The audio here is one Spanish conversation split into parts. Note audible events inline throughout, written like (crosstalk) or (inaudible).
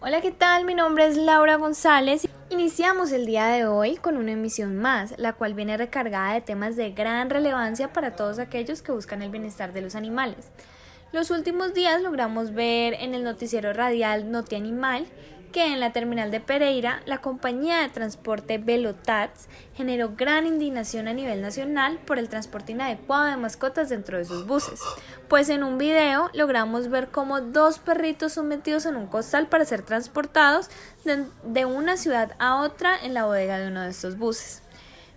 Hola, ¿qué tal? Mi nombre es Laura González. Iniciamos el día de hoy con una emisión más, la cual viene recargada de temas de gran relevancia para todos aquellos que buscan el bienestar de los animales. Los últimos días logramos ver en el noticiero radial Noti Animal que en la terminal de Pereira la compañía de transporte Velotats generó gran indignación a nivel nacional por el transporte inadecuado de mascotas dentro de sus buses, pues en un video logramos ver cómo dos perritos son metidos en un costal para ser transportados de una ciudad a otra en la bodega de uno de estos buses.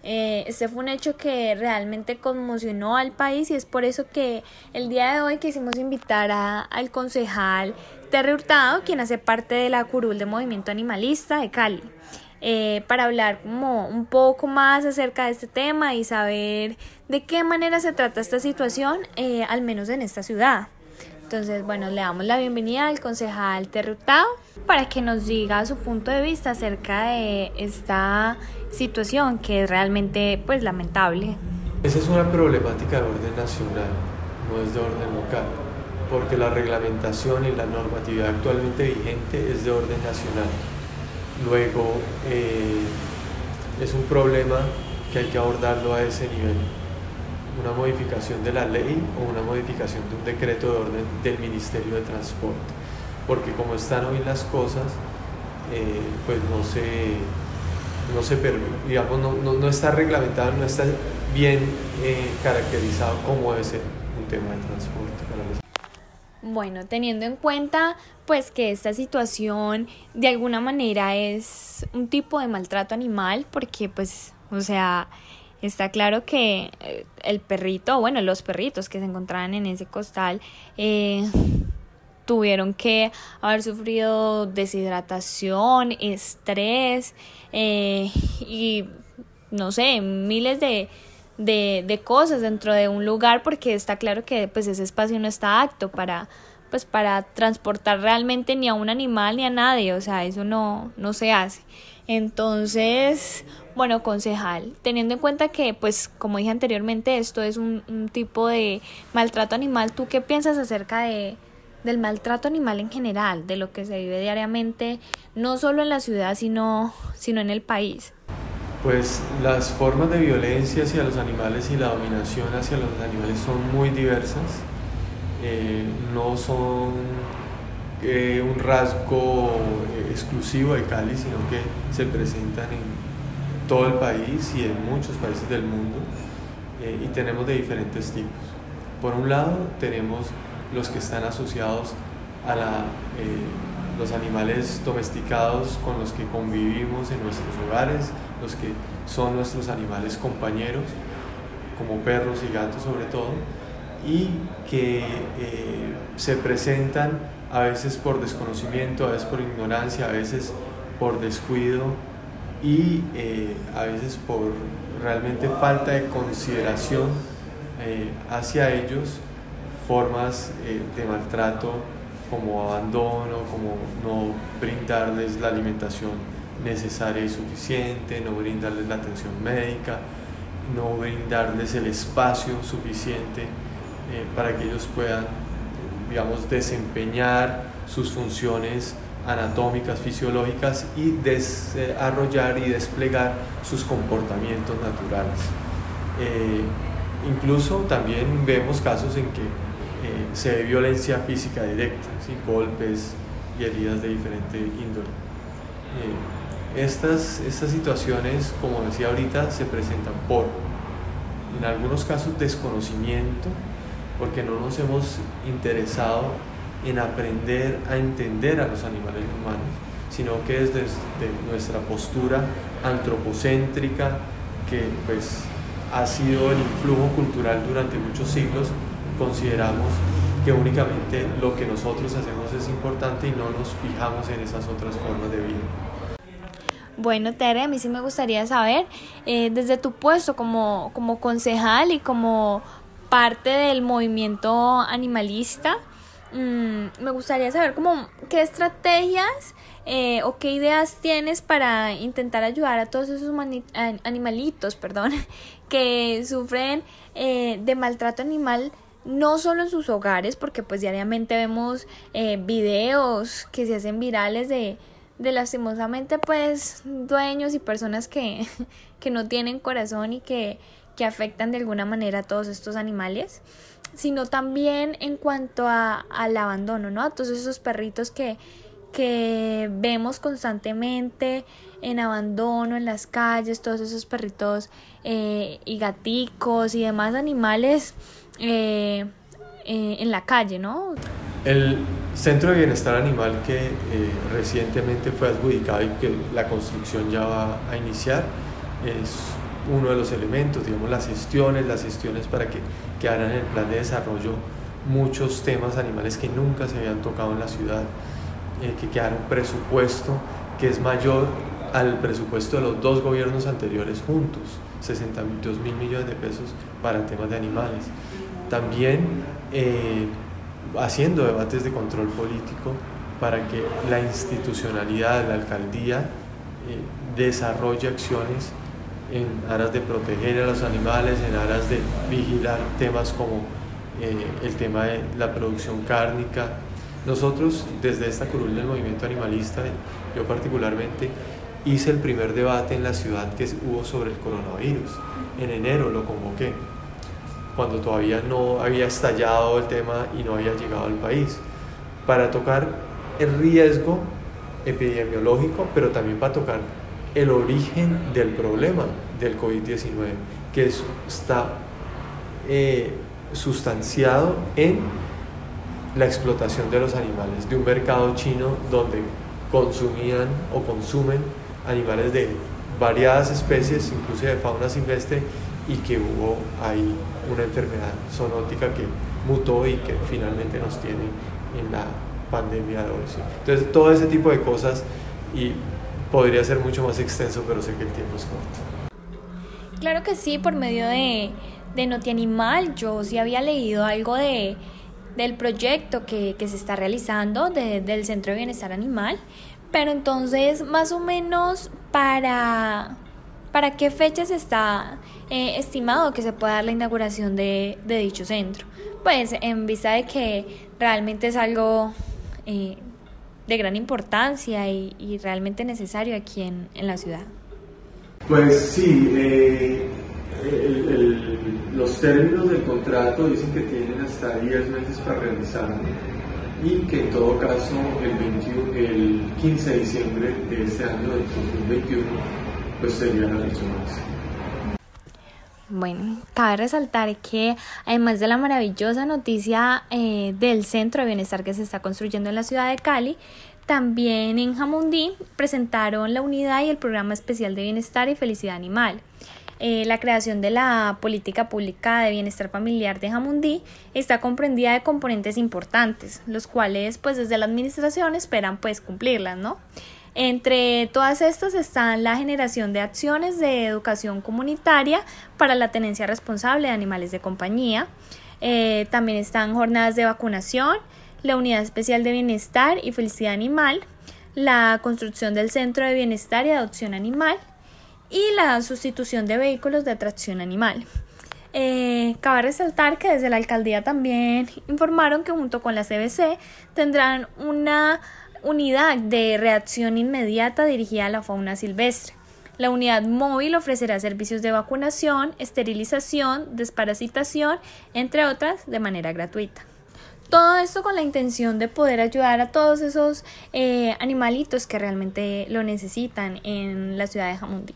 Eh, este fue un hecho que realmente conmocionó al país y es por eso que el día de hoy quisimos invitar a, al concejal Terry Hurtado, quien hace parte de la curul de Movimiento Animalista de Cali, eh, para hablar como un poco más acerca de este tema y saber de qué manera se trata esta situación, eh, al menos en esta ciudad. Entonces, bueno, le damos la bienvenida al concejal Terry Hurtado para que nos diga su punto de vista acerca de esta situación que es realmente pues lamentable. Esa es una problemática de orden nacional, no es de orden local, porque la reglamentación y la normatividad actualmente vigente es de orden nacional. Luego eh, es un problema que hay que abordarlo a ese nivel. Una modificación de la ley o una modificación de un decreto de orden del Ministerio de Transporte. Porque como están hoy las cosas, eh, pues no se, no se digamos, no, no, no, está reglamentado, no está bien eh, caracterizado como debe ser un tema de transporte bueno, teniendo en cuenta pues que esta situación de alguna manera es un tipo de maltrato animal porque pues o sea está claro que eh, el perrito, bueno, los perritos que se encontraban en ese costal eh, tuvieron que haber sufrido deshidratación, estrés eh, y no sé, miles de, de, de, cosas dentro de un lugar porque está claro que pues ese espacio no está apto para pues para transportar realmente ni a un animal ni a nadie, o sea, eso no, no se hace. Entonces, bueno, concejal, teniendo en cuenta que, pues, como dije anteriormente, esto es un, tipo de maltrato animal, ¿tú qué piensas acerca de, del maltrato animal en general, de lo que se vive diariamente, no solo en la ciudad, sino, sino en el país. Pues las formas de violencia hacia los animales y la dominación hacia los animales son muy diversas, eh, no son eh, un rasgo exclusivo de Cali, sino que se presentan en todo el país y en muchos países del mundo eh, y tenemos de diferentes tipos. Por un lado tenemos los que están asociados a la, eh, los animales domesticados con los que convivimos en nuestros hogares, los que son nuestros animales compañeros, como perros y gatos sobre todo, y que eh, se presentan a veces por desconocimiento, a veces por ignorancia, a veces por descuido y eh, a veces por realmente falta de consideración eh, hacia ellos formas eh, de maltrato como abandono, como no brindarles la alimentación necesaria y suficiente, no brindarles la atención médica, no brindarles el espacio suficiente para que ellos puedan, digamos, desempeñar sus funciones anatómicas, fisiológicas y desarrollar y desplegar sus comportamientos naturales. Eh, incluso también vemos casos en que eh, se ve violencia física directa, golpes y heridas de diferente índole. Eh, estas, estas situaciones, como decía ahorita, se presentan por, en algunos casos, desconocimiento, porque no nos hemos interesado en aprender a entender a los animales humanos, sino que desde nuestra postura antropocéntrica, que pues ha sido el influjo cultural durante muchos siglos, consideramos que únicamente lo que nosotros hacemos es importante y no nos fijamos en esas otras formas de vida. Bueno, Tere, a mí sí me gustaría saber, eh, desde tu puesto como, como concejal y como parte del movimiento animalista, mmm, me gustaría saber como qué estrategias eh, o qué ideas tienes para intentar ayudar a todos esos animalitos, perdón, (laughs) que sufren eh, de maltrato animal no solo en sus hogares, porque pues diariamente vemos eh, videos que se hacen virales de, de lastimosamente pues dueños y personas que, (laughs) que no tienen corazón y que, que afectan de alguna manera a todos estos animales, sino también en cuanto a, al abandono, ¿no? A todos esos perritos que, que vemos constantemente en abandono en las calles, todos esos perritos eh, y gaticos y demás animales eh, eh, en la calle, ¿no? El Centro de Bienestar Animal que recientemente fue adjudicado y que la construcción ya va a iniciar es uno de los elementos, digamos, las gestiones, las gestiones para que quedaran en el plan de desarrollo muchos temas animales que nunca se habían tocado en la ciudad, que quedara un presupuesto que es mayor al presupuesto de los dos gobiernos anteriores juntos, 62 mil millones de pesos para temas de animales. También eh, haciendo debates de control político para que la institucionalidad, la alcaldía, eh, desarrolle acciones en aras de proteger a los animales, en aras de vigilar temas como eh, el tema de la producción cárnica. Nosotros, desde esta curul del movimiento animalista, yo particularmente, hice el primer debate en la ciudad que hubo sobre el coronavirus. En enero lo convoqué, cuando todavía no había estallado el tema y no había llegado al país, para tocar el riesgo epidemiológico, pero también para tocar el origen del problema del COVID-19, que está eh, sustanciado en la explotación de los animales, de un mercado chino donde consumían o consumen animales de variadas especies, incluso de fauna silvestre, y que hubo ahí una enfermedad zoonótica que mutó y que finalmente nos tiene en la pandemia de hoy. Entonces, todo ese tipo de cosas y podría ser mucho más extenso, pero sé que el tiempo es corto. Claro que sí, por medio de, de Noti Animal, yo sí había leído algo de, del proyecto que, que se está realizando del Centro de Bienestar Animal pero entonces, más o menos, ¿para, para qué fecha se está eh, estimado que se pueda dar la inauguración de, dicho centro? Pues en vista de que realmente es algo eh, de gran importancia y, realmente necesario aquí en, la ciudad. Pues sí, eh, los términos del contrato dicen que tienen hasta 10 meses para realizarlo y que en todo caso el, el 15 de diciembre de este año, del 2021, pues sería la elección Bueno, cabe resaltar que además de la maravillosa noticia eh, del centro de bienestar que se está construyendo en la ciudad de Cali, también en Jamundí presentaron la unidad y el programa especial de bienestar y felicidad animal. Eh, la creación de la política pública de bienestar familiar de Jamundí está comprendida de componentes importantes, los cuales pues desde la administración esperan pues cumplirlas, ¿no? Entre todas estas están la generación de acciones de educación comunitaria para la tenencia responsable de animales de compañía, eh, también están jornadas de vacunación, la unidad especial de bienestar y felicidad animal, la construcción del centro de bienestar y adopción animal, y la sustitución de vehículos de atracción animal. Eh, cabe resaltar que desde la alcaldía también informaron que junto con la CBC tendrán una unidad de reacción inmediata dirigida a la fauna silvestre. La unidad móvil ofrecerá servicios de vacunación, esterilización, desparasitación, entre otras, de manera gratuita. Todo esto con la intención de poder ayudar a todos esos eh, animalitos que realmente lo necesitan en la ciudad de Jamundí.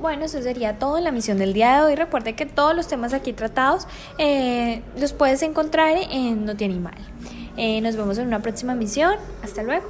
Bueno, eso sería todo en la misión del día de hoy. Recuerde que todos los temas aquí tratados eh, los puedes encontrar en Animal. Eh, nos vemos en una próxima misión. Hasta luego.